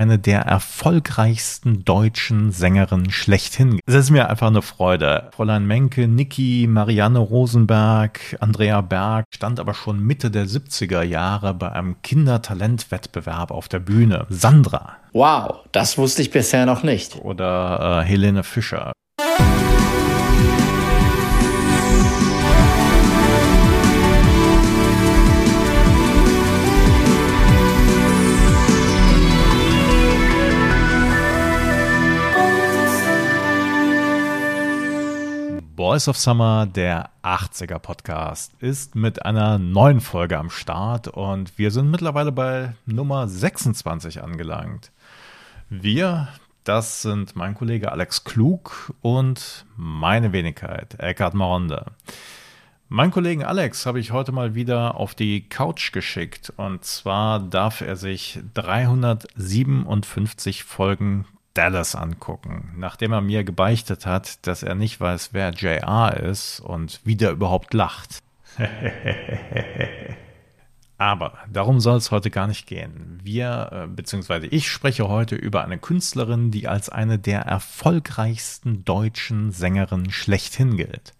eine der erfolgreichsten deutschen Sängerinnen schlechthin. Es ist mir einfach eine Freude. Fräulein Menke, Niki, Marianne Rosenberg, Andrea Berg stand aber schon Mitte der 70er Jahre bei einem Kindertalentwettbewerb auf der Bühne. Sandra. Wow, das wusste ich bisher noch nicht. Oder äh, Helene Fischer. Voice of Summer, der 80er Podcast, ist mit einer neuen Folge am Start und wir sind mittlerweile bei Nummer 26 angelangt. Wir, das sind mein Kollege Alex Klug und meine Wenigkeit, Eckhard Maronde. Mein Kollegen Alex habe ich heute mal wieder auf die Couch geschickt und zwar darf er sich 357 Folgen Dallas angucken, nachdem er mir gebeichtet hat, dass er nicht weiß, wer JR ist und wie der überhaupt lacht. Aber darum soll es heute gar nicht gehen. Wir, äh, beziehungsweise ich spreche heute über eine Künstlerin, die als eine der erfolgreichsten deutschen Sängerinnen schlechthin gilt.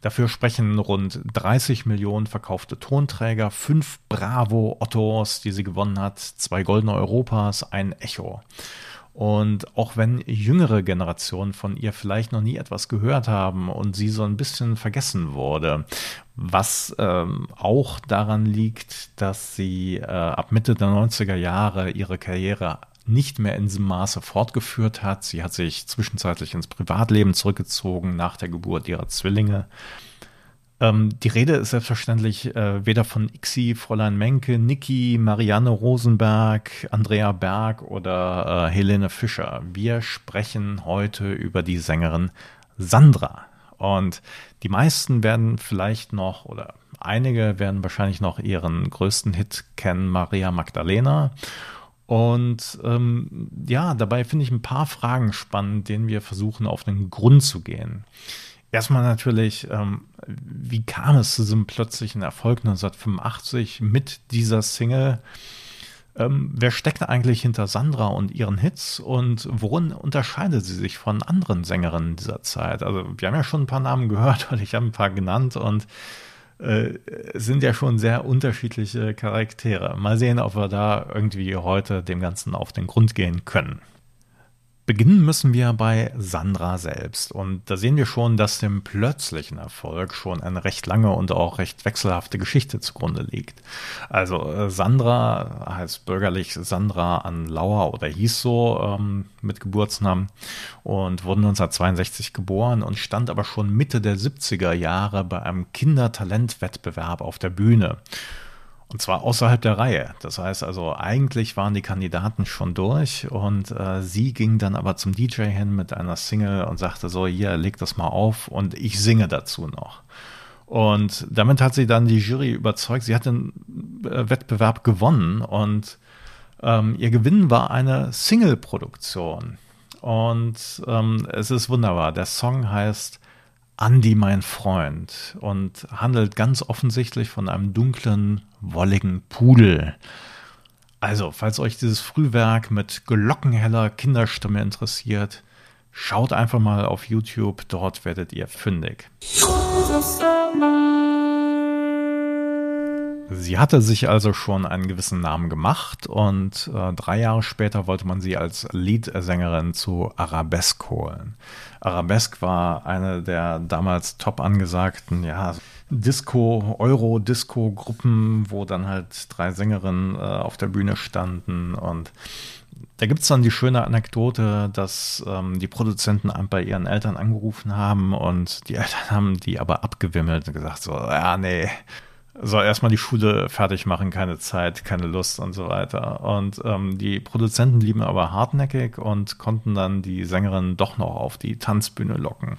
Dafür sprechen rund 30 Millionen verkaufte Tonträger, fünf Bravo Ottos, die sie gewonnen hat, zwei goldene Europas, ein Echo. Und auch wenn jüngere Generationen von ihr vielleicht noch nie etwas gehört haben und sie so ein bisschen vergessen wurde, was ähm, auch daran liegt, dass sie äh, ab Mitte der 90er Jahre ihre Karriere nicht mehr in diesem Maße fortgeführt hat. Sie hat sich zwischenzeitlich ins Privatleben zurückgezogen nach der Geburt ihrer Zwillinge. Ähm, die Rede ist selbstverständlich äh, weder von Ixi, Fräulein Menke, Niki, Marianne Rosenberg, Andrea Berg oder äh, Helene Fischer. Wir sprechen heute über die Sängerin Sandra. Und die meisten werden vielleicht noch oder einige werden wahrscheinlich noch ihren größten Hit kennen, Maria Magdalena. Und ähm, ja, dabei finde ich ein paar Fragen spannend, denen wir versuchen auf den Grund zu gehen. Erstmal natürlich, ähm, wie kam es zu diesem plötzlichen Erfolg 1985 mit dieser Single? Ähm, wer steckt eigentlich hinter Sandra und ihren Hits und worin unterscheidet sie sich von anderen Sängerinnen dieser Zeit? Also wir haben ja schon ein paar Namen gehört und ich habe ein paar genannt und äh, sind ja schon sehr unterschiedliche Charaktere. Mal sehen, ob wir da irgendwie heute dem Ganzen auf den Grund gehen können. Beginnen müssen wir bei Sandra selbst. Und da sehen wir schon, dass dem plötzlichen Erfolg schon eine recht lange und auch recht wechselhafte Geschichte zugrunde liegt. Also äh, Sandra heißt bürgerlich Sandra an Lauer oder hieß so ähm, mit Geburtsnamen und wurde 1962 geboren und stand aber schon Mitte der 70er Jahre bei einem Kindertalentwettbewerb auf der Bühne. Und zwar außerhalb der Reihe. Das heißt also, eigentlich waren die Kandidaten schon durch und äh, sie ging dann aber zum DJ hin mit einer Single und sagte so, hier, leg das mal auf und ich singe dazu noch. Und damit hat sie dann die Jury überzeugt. Sie hat den äh, Wettbewerb gewonnen und ähm, ihr Gewinn war eine Single-Produktion. Und ähm, es ist wunderbar. Der Song heißt Andy, mein Freund, und handelt ganz offensichtlich von einem dunklen, wolligen Pudel. Also, falls euch dieses Frühwerk mit glockenheller Kinderstimme interessiert, schaut einfach mal auf YouTube, dort werdet ihr fündig. Sie hatte sich also schon einen gewissen Namen gemacht und äh, drei Jahre später wollte man sie als Leadsängerin zu Arabesque holen. Arabesque war eine der damals top angesagten, ja, Disco, Euro-Disco-Gruppen, wo dann halt drei Sängerinnen äh, auf der Bühne standen und da gibt es dann die schöne Anekdote, dass ähm, die Produzenten bei ihren Eltern angerufen haben und die Eltern haben die aber abgewimmelt und gesagt so, ja, nee, so erstmal die Schule fertig machen, keine Zeit, keine Lust und so weiter. Und ähm, die Produzenten blieben aber hartnäckig und konnten dann die Sängerin doch noch auf die Tanzbühne locken.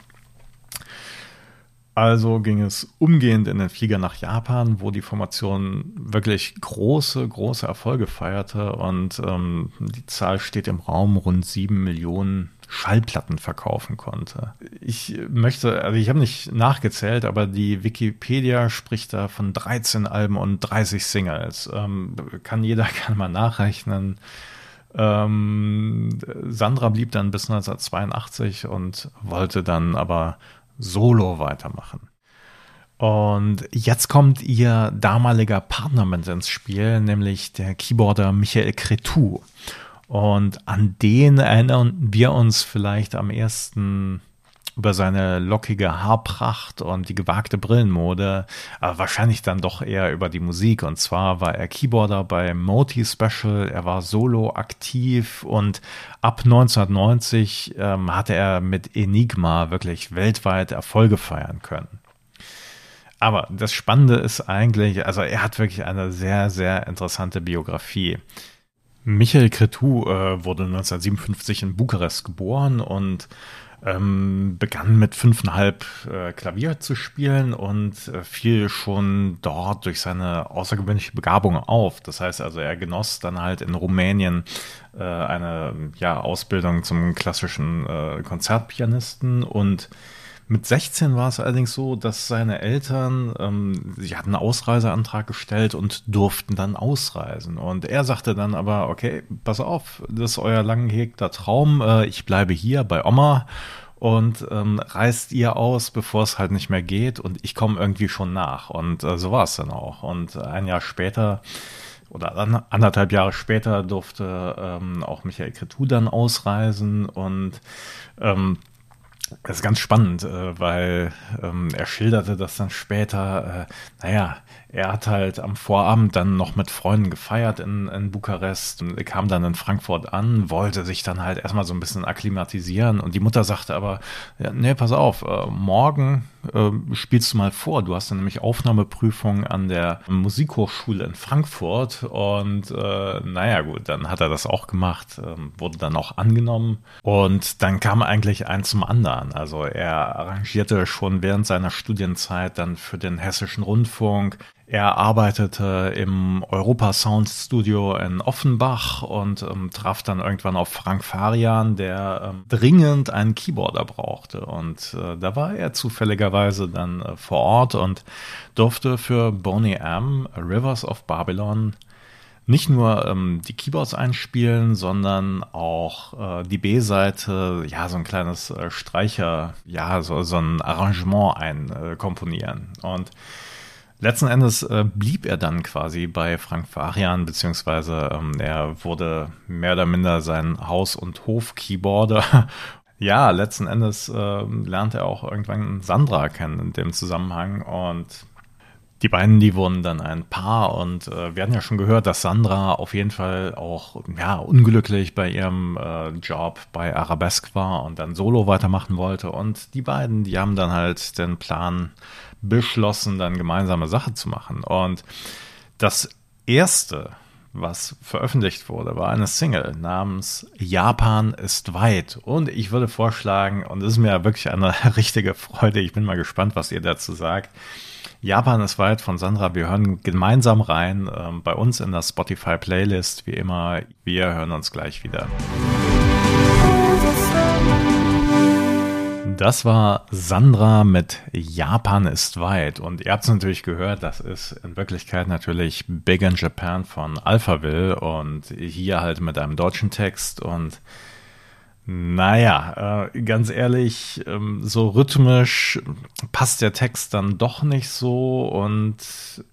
Also ging es umgehend in den Flieger nach Japan, wo die Formation wirklich große, große Erfolge feierte und ähm, die Zahl steht im Raum, rund sieben Millionen Schallplatten verkaufen konnte. Ich möchte, also ich habe nicht nachgezählt, aber die Wikipedia spricht da von 13 Alben und 30 Singles. Ähm, kann jeder gerne mal nachrechnen. Ähm, Sandra blieb dann bis 1982 und wollte dann aber solo weitermachen. Und jetzt kommt ihr damaliger Partner mit ins Spiel, nämlich der Keyboarder Michael Cretou. Und an den erinnern wir uns vielleicht am ersten über seine lockige Haarpracht und die gewagte Brillenmode, aber wahrscheinlich dann doch eher über die Musik. Und zwar war er Keyboarder bei Moti Special, er war solo aktiv und ab 1990 ähm, hatte er mit Enigma wirklich weltweit Erfolge feiern können. Aber das Spannende ist eigentlich, also er hat wirklich eine sehr, sehr interessante Biografie. Michael Cretu äh, wurde 1957 in Bukarest geboren und ähm, begann mit fünfeinhalb äh, Klavier zu spielen und äh, fiel schon dort durch seine außergewöhnliche Begabung auf. Das heißt also, er genoss dann halt in Rumänien äh, eine ja, Ausbildung zum klassischen äh, Konzertpianisten und mit 16 war es allerdings so, dass seine Eltern, ähm, sie hatten einen Ausreiseantrag gestellt und durften dann ausreisen. Und er sagte dann aber, okay, pass auf, das ist euer lang gehegter Traum, äh, ich bleibe hier bei Oma und ähm, reist ihr aus, bevor es halt nicht mehr geht und ich komme irgendwie schon nach. Und äh, so war es dann auch. Und ein Jahr später oder anderthalb Jahre später durfte ähm, auch Michael Cretu dann ausreisen und ähm, das ist ganz spannend, äh, weil ähm, er schilderte das dann später, äh, naja, er hat halt am Vorabend dann noch mit Freunden gefeiert in, in Bukarest und kam dann in Frankfurt an, wollte sich dann halt erstmal so ein bisschen akklimatisieren und die Mutter sagte aber, ja, nee, pass auf, äh, morgen äh, spielst du mal vor. Du hast dann nämlich Aufnahmeprüfung an der Musikhochschule in Frankfurt und äh, naja gut, dann hat er das auch gemacht, äh, wurde dann auch angenommen und dann kam eigentlich eins zum anderen. Also er arrangierte schon während seiner Studienzeit dann für den Hessischen Rundfunk er arbeitete im Europa Sound Studio in Offenbach und ähm, traf dann irgendwann auf Frank Farian, der ähm, dringend einen Keyboarder brauchte. Und äh, da war er zufälligerweise dann äh, vor Ort und durfte für Boney M. Rivers of Babylon nicht nur ähm, die Keyboards einspielen, sondern auch äh, die B-Seite, ja, so ein kleines äh, Streicher, ja, so, so ein Arrangement einkomponieren. Äh, und Letzten Endes äh, blieb er dann quasi bei Frank Farian, beziehungsweise ähm, er wurde mehr oder minder sein Haus- und Hof-Keyboarder. ja, letzten Endes äh, lernte er auch irgendwann Sandra kennen in dem Zusammenhang und die beiden, die wurden dann ein Paar und äh, wir hatten ja schon gehört, dass Sandra auf jeden Fall auch ja unglücklich bei ihrem äh, Job bei Arabesque war und dann Solo weitermachen wollte und die beiden, die haben dann halt den Plan beschlossen, dann gemeinsame Sache zu machen. Und das erste, was veröffentlicht wurde, war eine Single namens Japan ist weit. Und ich würde vorschlagen, und es ist mir wirklich eine richtige Freude, ich bin mal gespannt, was ihr dazu sagt. Japan ist weit von Sandra. Wir hören gemeinsam rein ähm, bei uns in der Spotify Playlist. Wie immer, wir hören uns gleich wieder. Das war Sandra mit Japan ist weit. Und ihr habt es natürlich gehört, das ist in Wirklichkeit natürlich Big in Japan von Alphaville und hier halt mit einem deutschen Text. Und naja, äh, ganz ehrlich, ähm, so rhythmisch passt der Text dann doch nicht so. Und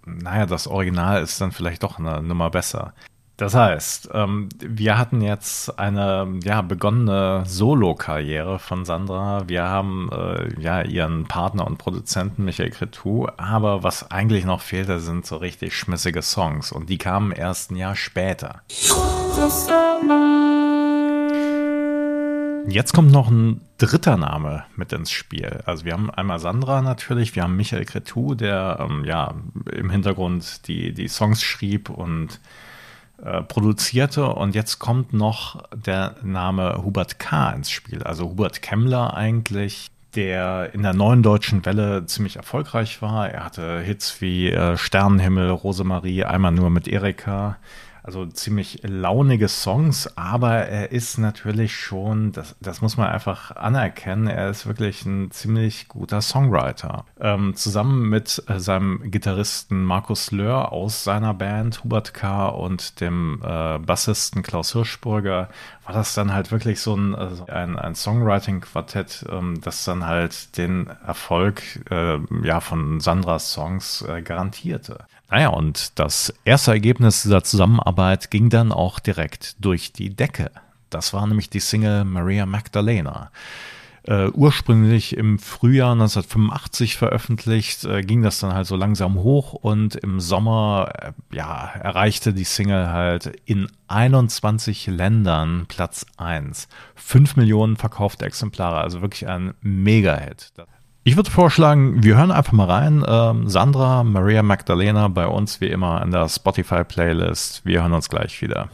naja, das Original ist dann vielleicht doch eine Nummer besser. Das heißt, ähm, wir hatten jetzt eine ja, begonnene Solo-Karriere von Sandra. Wir haben äh, ja ihren Partner und Produzenten Michael Cretou, aber was eigentlich noch fehlte, sind so richtig schmissige Songs und die kamen erst ein Jahr später. Jetzt kommt noch ein dritter Name mit ins Spiel. Also wir haben einmal Sandra natürlich, wir haben Michael Cretou, der ähm, ja im Hintergrund die, die Songs schrieb und äh, produzierte. Und jetzt kommt noch der Name Hubert K. ins Spiel. Also Hubert Kemmler eigentlich, der in der neuen deutschen Welle ziemlich erfolgreich war. Er hatte Hits wie äh, Sternenhimmel, Rosemarie, einmal nur mit Erika. Also ziemlich launige Songs, aber er ist natürlich schon, das, das muss man einfach anerkennen, er ist wirklich ein ziemlich guter Songwriter. Ähm, zusammen mit äh, seinem Gitarristen Markus Löhr aus seiner Band Hubert K. und dem äh, Bassisten Klaus Hirschburger war das dann halt wirklich so ein, also ein, ein Songwriting-Quartett, ähm, das dann halt den Erfolg äh, ja, von Sandras Songs äh, garantierte. Naja, und das erste Ergebnis dieser Zusammenarbeit ging dann auch direkt durch die Decke. Das war nämlich die Single Maria Magdalena. Uh, ursprünglich im Frühjahr 1985 veröffentlicht, uh, ging das dann halt so langsam hoch und im Sommer, uh, ja, erreichte die Single halt in 21 Ländern Platz 1. 5 Millionen verkaufte Exemplare, also wirklich ein Mega-Hit. Ich würde vorschlagen, wir hören einfach mal rein. Ähm, Sandra, Maria Magdalena bei uns wie immer in der Spotify-Playlist. Wir hören uns gleich wieder.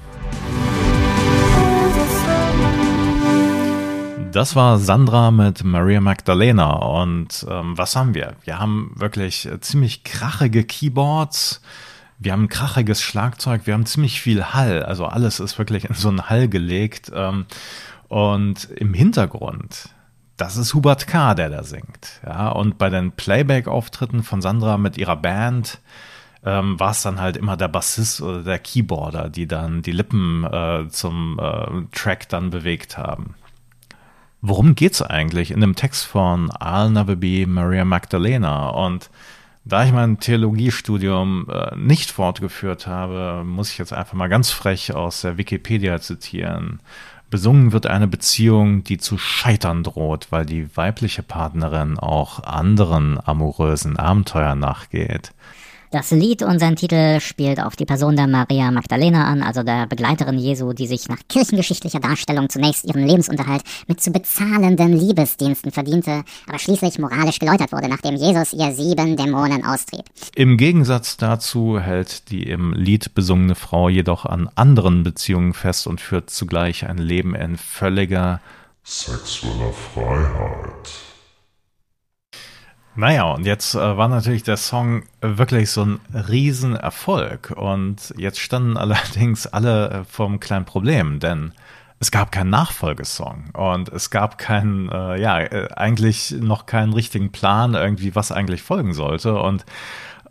Das war Sandra mit Maria Magdalena. Und ähm, was haben wir? Wir haben wirklich ziemlich krachige Keyboards. Wir haben ein krachiges Schlagzeug. Wir haben ziemlich viel Hall. Also alles ist wirklich in so einen Hall gelegt. Ähm, und im Hintergrund das ist Hubert K., der da singt. Ja, und bei den Playback-Auftritten von Sandra mit ihrer Band ähm, war es dann halt immer der Bassist oder der Keyboarder, die dann die Lippen äh, zum äh, Track dann bewegt haben. Worum geht's eigentlich in dem Text von Be Maria Magdalena? Und da ich mein Theologiestudium äh, nicht fortgeführt habe, muss ich jetzt einfach mal ganz frech aus der Wikipedia zitieren. Besungen wird eine Beziehung, die zu scheitern droht, weil die weibliche Partnerin auch anderen amorösen Abenteuern nachgeht. Das Lied und sein Titel spielt auf die Person der Maria Magdalena an, also der Begleiterin Jesu, die sich nach kirchengeschichtlicher Darstellung zunächst ihren Lebensunterhalt mit zu bezahlenden Liebesdiensten verdiente, aber schließlich moralisch geläutert wurde, nachdem Jesus ihr sieben Dämonen austrieb. Im Gegensatz dazu hält die im Lied besungene Frau jedoch an anderen Beziehungen fest und führt zugleich ein Leben in völliger sexueller Freiheit. Naja, und jetzt äh, war natürlich der Song wirklich so ein Riesenerfolg. Und jetzt standen allerdings alle äh, vor einem kleinen Problem, denn es gab keinen Nachfolgesong und es gab keinen, äh, ja, äh, eigentlich noch keinen richtigen Plan irgendwie, was eigentlich folgen sollte. Und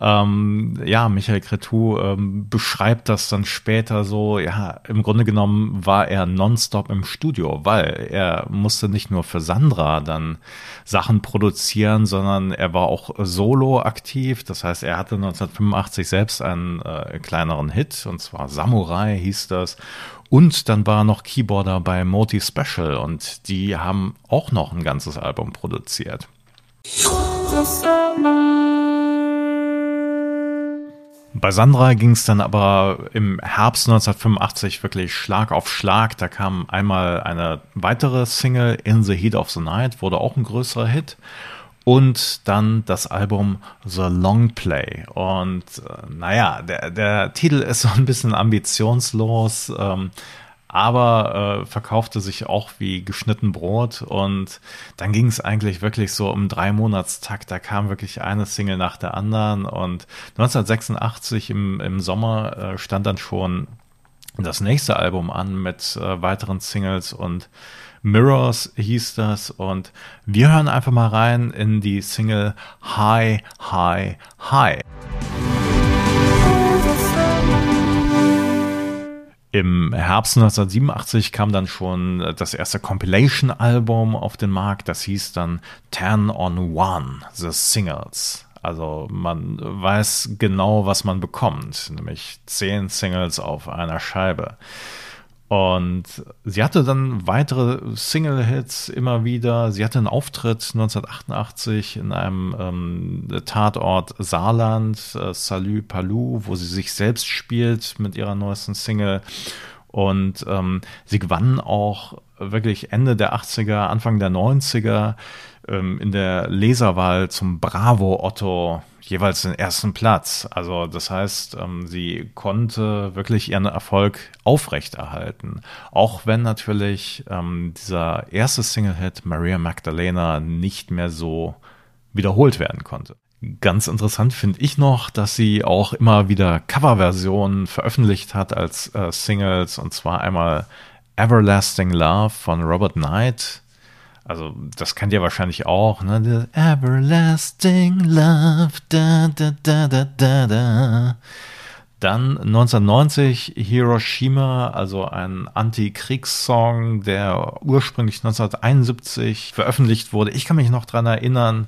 ähm, ja, Michael Cretou ähm, beschreibt das dann später so, ja, im Grunde genommen war er nonstop im Studio, weil er musste nicht nur für Sandra dann Sachen produzieren, sondern er war auch solo aktiv. Das heißt, er hatte 1985 selbst einen äh, kleineren Hit, und zwar Samurai hieß das. Und dann war noch Keyboarder bei Moti Special und die haben auch noch ein ganzes Album produziert. Bei Sandra ging es dann aber im Herbst 1985 wirklich Schlag auf Schlag. Da kam einmal eine weitere Single, In the Heat of the Night, wurde auch ein größerer Hit. Und dann das Album The Long Play. Und äh, naja, der, der Titel ist so ein bisschen ambitionslos. Ähm, aber äh, verkaufte sich auch wie geschnitten Brot und dann ging es eigentlich wirklich so um drei Monatstakt. Da kam wirklich eine Single nach der anderen und 1986 im, im Sommer äh, stand dann schon das nächste Album an mit äh, weiteren Singles und Mirrors hieß das und wir hören einfach mal rein in die Single High, High, High. Im Herbst 1987 kam dann schon das erste Compilation-Album auf den Markt. Das hieß dann Ten on One, The Singles. Also man weiß genau, was man bekommt, nämlich zehn Singles auf einer Scheibe. Und sie hatte dann weitere Single-Hits immer wieder. Sie hatte einen Auftritt 1988 in einem ähm, Tatort Saarland, äh, Salut Palou, wo sie sich selbst spielt mit ihrer neuesten Single. Und ähm, sie gewann auch wirklich Ende der 80er, Anfang der 90er ähm, in der Leserwahl zum Bravo Otto jeweils den ersten Platz. Also das heißt, ähm, sie konnte wirklich ihren Erfolg aufrechterhalten. Auch wenn natürlich ähm, dieser erste Single-Hit Maria Magdalena nicht mehr so wiederholt werden konnte. Ganz interessant finde ich noch, dass sie auch immer wieder Coverversionen veröffentlicht hat als äh, Singles und zwar einmal Everlasting Love von Robert Knight. Also das kennt ihr wahrscheinlich auch, ne? The Everlasting Love, da, da, da, da, da, da. Dann 1990 Hiroshima, also ein Anti-Kriegssong, der ursprünglich 1971 veröffentlicht wurde. Ich kann mich noch dran erinnern,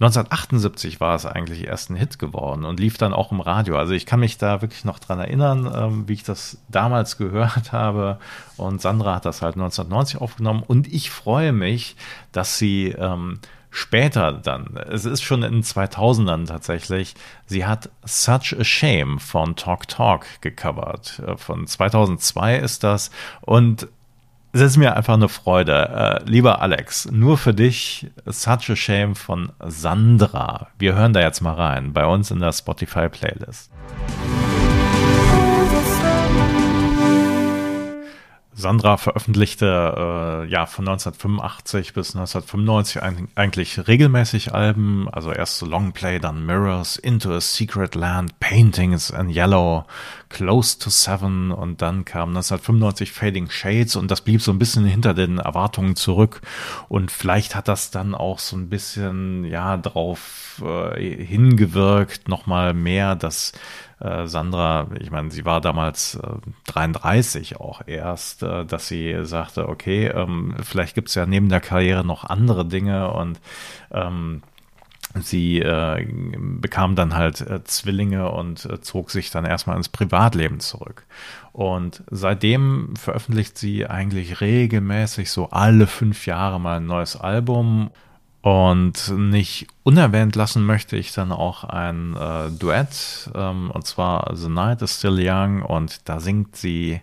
1978 war es eigentlich erst ein Hit geworden und lief dann auch im Radio. Also ich kann mich da wirklich noch dran erinnern, ähm, wie ich das damals gehört habe. Und Sandra hat das halt 1990 aufgenommen. Und ich freue mich, dass sie ähm, später dann, es ist schon in 2000ern tatsächlich, sie hat Such a Shame von Talk Talk gecovert. Äh, von 2002 ist das. Und es ist mir einfach eine Freude. Äh, lieber Alex, nur für dich Such a Shame von Sandra. Wir hören da jetzt mal rein, bei uns in der Spotify-Playlist. Sandra veröffentlichte äh, ja von 1985 bis 1995 ein, eigentlich regelmäßig Alben, also erst Longplay, dann Mirrors, Into a Secret Land, Paintings in Yellow, Close to Seven und dann kam 1995 Fading Shades und das blieb so ein bisschen hinter den Erwartungen zurück. Und vielleicht hat das dann auch so ein bisschen ja drauf äh, hingewirkt, nochmal mehr, dass äh, Sandra, ich meine, sie war damals äh, 33 auch erst, äh, dass sie sagte, okay, ähm, vielleicht gibt es ja neben der Karriere noch andere Dinge und ähm, sie äh, bekam dann halt äh, Zwillinge und äh, zog sich dann erstmal ins Privatleben zurück. Und seitdem veröffentlicht sie eigentlich regelmäßig so alle fünf Jahre mal ein neues Album und nicht unerwähnt lassen möchte ich dann auch ein äh, Duett, ähm, und zwar The Night is Still Young, und da singt sie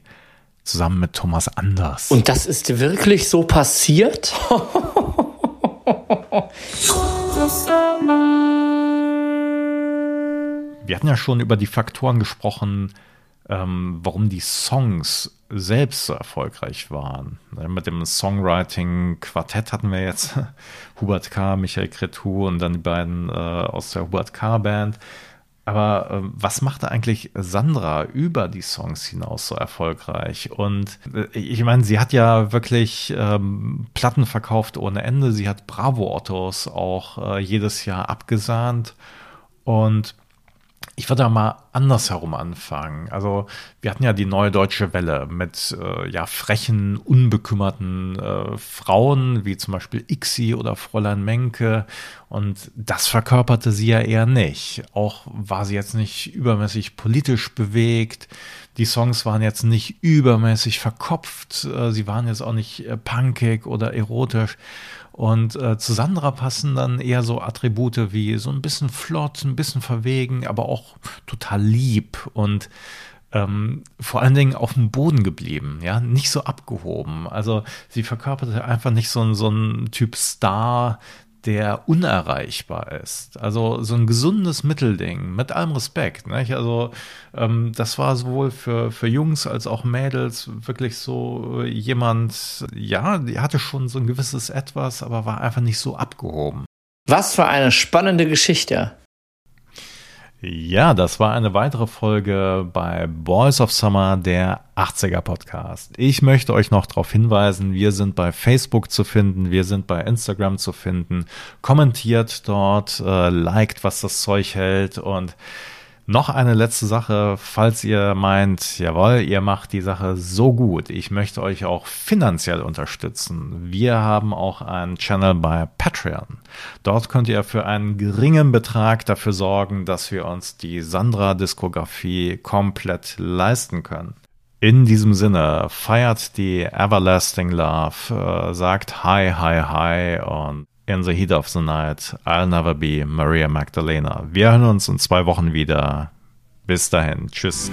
zusammen mit Thomas Anders. Und das ist wirklich so passiert? Wir hatten ja schon über die Faktoren gesprochen, ähm, warum die Songs selbst so erfolgreich waren. Ne, mit dem Songwriting-Quartett hatten wir jetzt Hubert K., Michael Cretou und dann die beiden äh, aus der Hubert K.-Band. Aber äh, was machte eigentlich Sandra über die Songs hinaus so erfolgreich? Und äh, ich meine, sie hat ja wirklich ähm, Platten verkauft ohne Ende. Sie hat Bravo-Ottos auch äh, jedes Jahr abgesahnt. Und ich würde da mal andersherum anfangen. Also wir hatten ja die neue deutsche Welle mit äh, ja frechen, unbekümmerten äh, Frauen wie zum Beispiel Ixi oder Fräulein Menke und das verkörperte sie ja eher nicht. Auch war sie jetzt nicht übermäßig politisch bewegt. Die Songs waren jetzt nicht übermäßig verkopft. Äh, sie waren jetzt auch nicht äh, punkig oder erotisch. Und äh, zu Sandra passen dann eher so Attribute wie so ein bisschen flott, ein bisschen verwegen, aber auch total lieb und ähm, vor allen Dingen auf dem Boden geblieben, ja, nicht so abgehoben. Also sie verkörperte einfach nicht so, so ein Typ Star, der unerreichbar ist. Also so ein gesundes Mittelding, mit allem Respekt. Nicht? Also ähm, das war sowohl für, für Jungs als auch Mädels wirklich so jemand, ja, die hatte schon so ein gewisses Etwas, aber war einfach nicht so abgehoben. Was für eine spannende Geschichte. Ja, das war eine weitere Folge bei Boys of Summer, der 80er Podcast. Ich möchte euch noch darauf hinweisen, wir sind bei Facebook zu finden, wir sind bei Instagram zu finden. Kommentiert dort, äh, liked, was das Zeug hält und noch eine letzte Sache, falls ihr meint, jawohl, ihr macht die Sache so gut, ich möchte euch auch finanziell unterstützen. Wir haben auch einen Channel bei Patreon. Dort könnt ihr für einen geringen Betrag dafür sorgen, dass wir uns die Sandra-Diskografie komplett leisten können. In diesem Sinne, feiert die Everlasting Love, äh, sagt Hi, Hi, Hi und In the Heat of the Night, I'll Never Be Maria Magdalena. Wir hören uns in zwei Wochen wieder. Bis dahin. Tschüss.